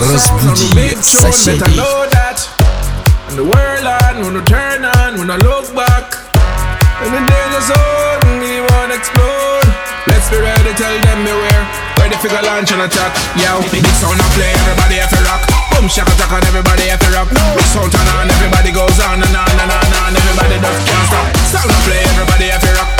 Rose Bougie, sachet I know that When the world on, when I turn on, when I look back. In the danger zone, we wanna explode Let's be ready, tell them beware. Ready for go launch and attack, yo Big sound I play, everybody have to rock. Boom, shaka, taka, everybody have to rock. Big sound turn on, everybody goes on and on and on and on Everybody just can't stop. Sound I play, everybody have to rock.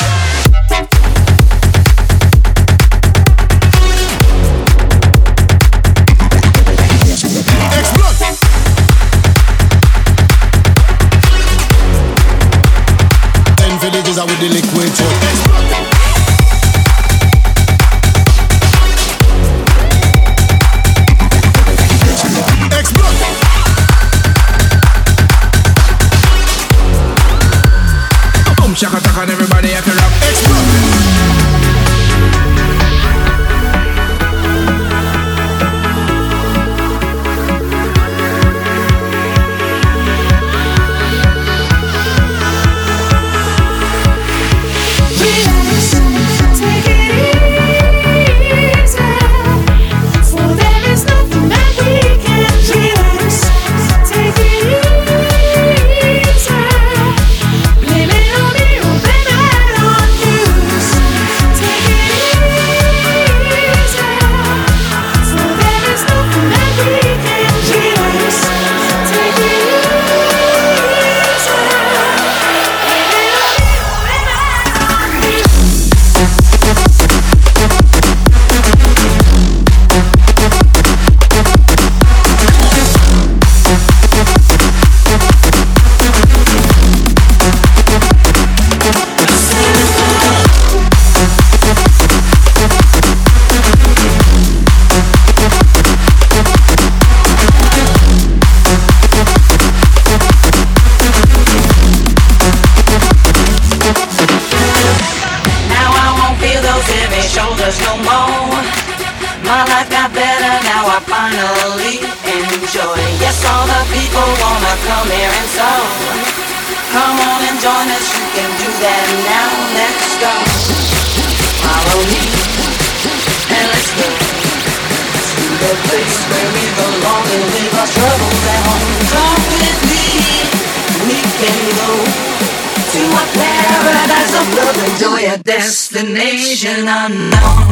Come on and join us. You can do that now. Let's go. Follow me and let's go to the place where we belong and leave our troubles at home. Come with me. We can go to a paradise of love and joy, a destination unknown.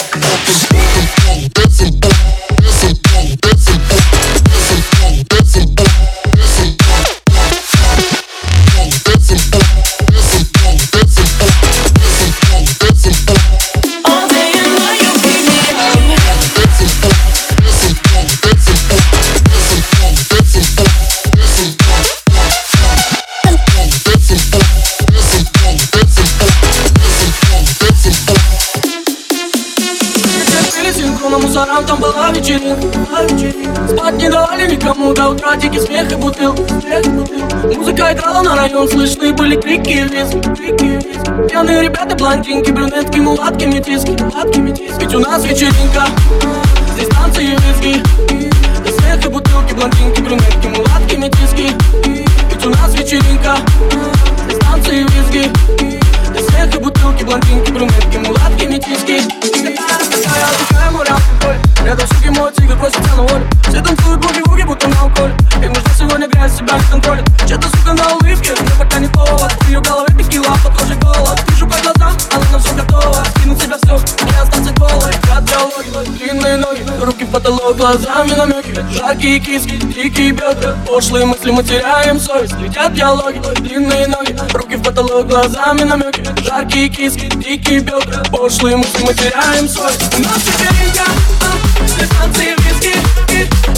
Open Спать не давали никому до утра, дикий смех и бутылка. Музыка играла на район, слышны были крики и визги. Пьяные ребята, блондинки, брюнетки, мулатки, метиски, мулатки, метиски. Ведь у нас вечеринка, здесь танцы и визги. И смех и бутылки, блондинки, брюнетки, мулатки, метиски. Ведь у нас вечеринка, здесь танцы и визги. И смех и бутылки, блондинки, Мой тигр просится на волю Все танцуют буги-вуги, будто на уколе. Им нужно сегодня грязь, себя не контролит Че-то сука на улыбке, мне пока не повод. В ее голове текила, под кожей голод. Вижу по глазам, она на все готова Скинуть себя все, не остаться голой. Кардиологи, длинные ноги Руки в потолок, глазами намеки Жаркие киски, дикие бедра Пошлые мысли, мы теряем совесть. Летят диалоги, длинные ноги Руки в потолок, глазами намеки Жаркие киски, дикие бедра Пошлые мысли, мы теряем совесть. У нас вечеринка, it.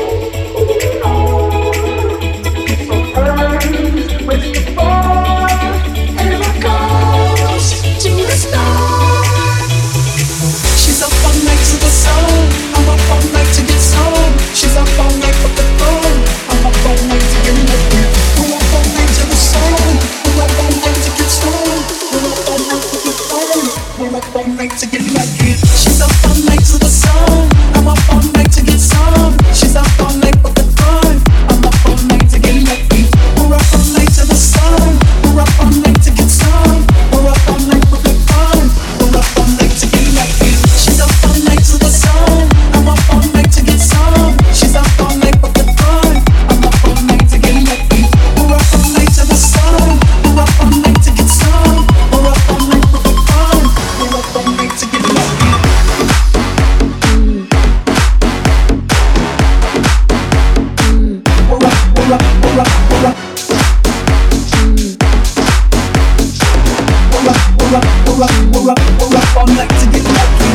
We're up, we're up, all night to get lucky.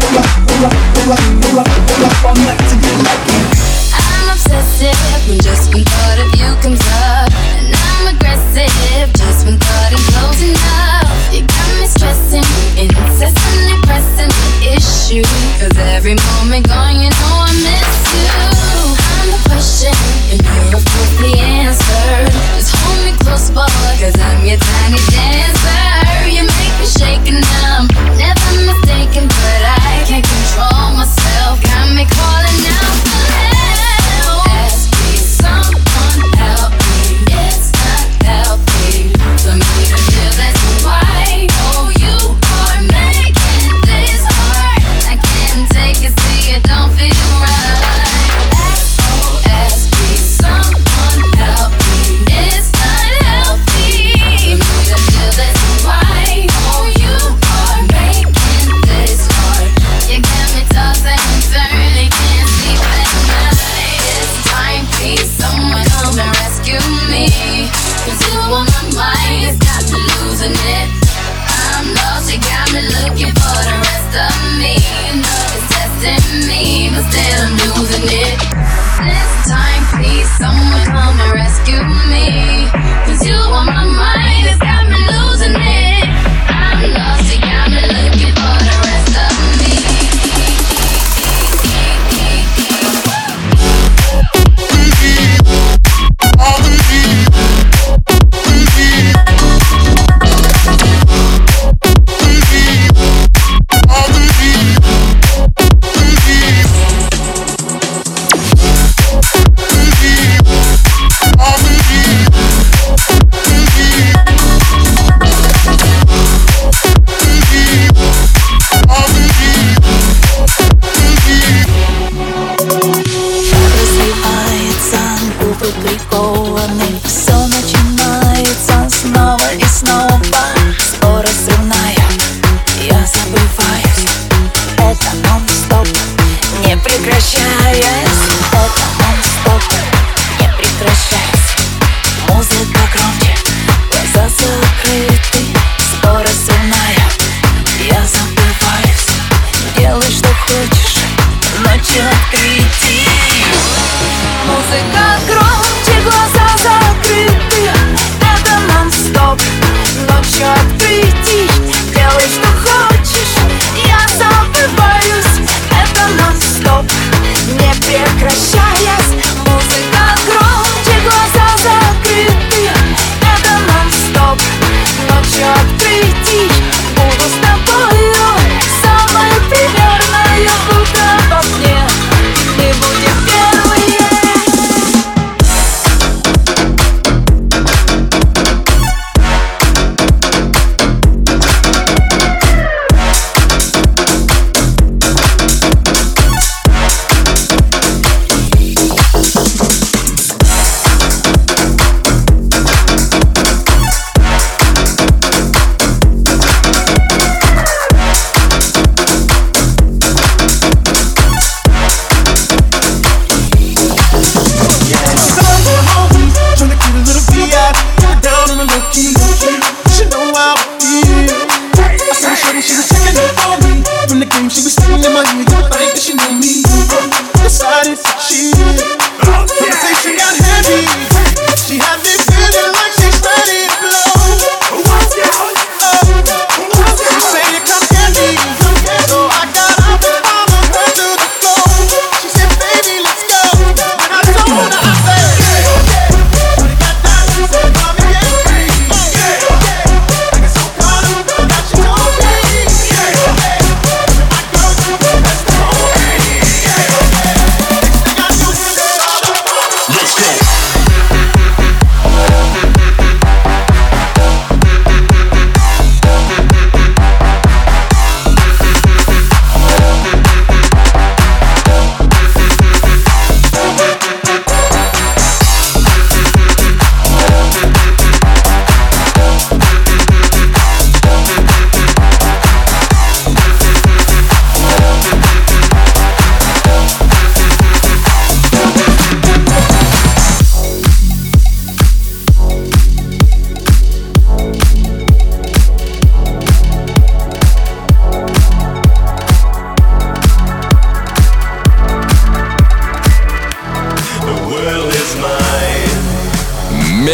We're up, we're up, we're up, your tongue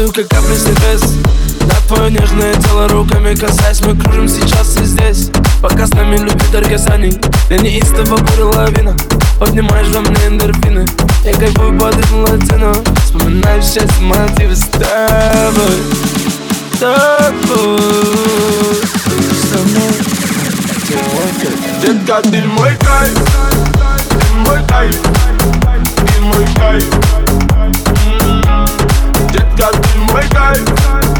Падаю, как капли с небес. На твое нежное тело руками касаясь Мы кружим сейчас и здесь. Пока с нами любит Аргасани Я неистово буря лавина Поднимаешь во мне эндорфины Я кайфую под ритм латино Вспоминаю счастье мотивы с тобой С тобой. Детка, ты мой кайф Ты мой кайф Ты мой кайф. Jet be my type.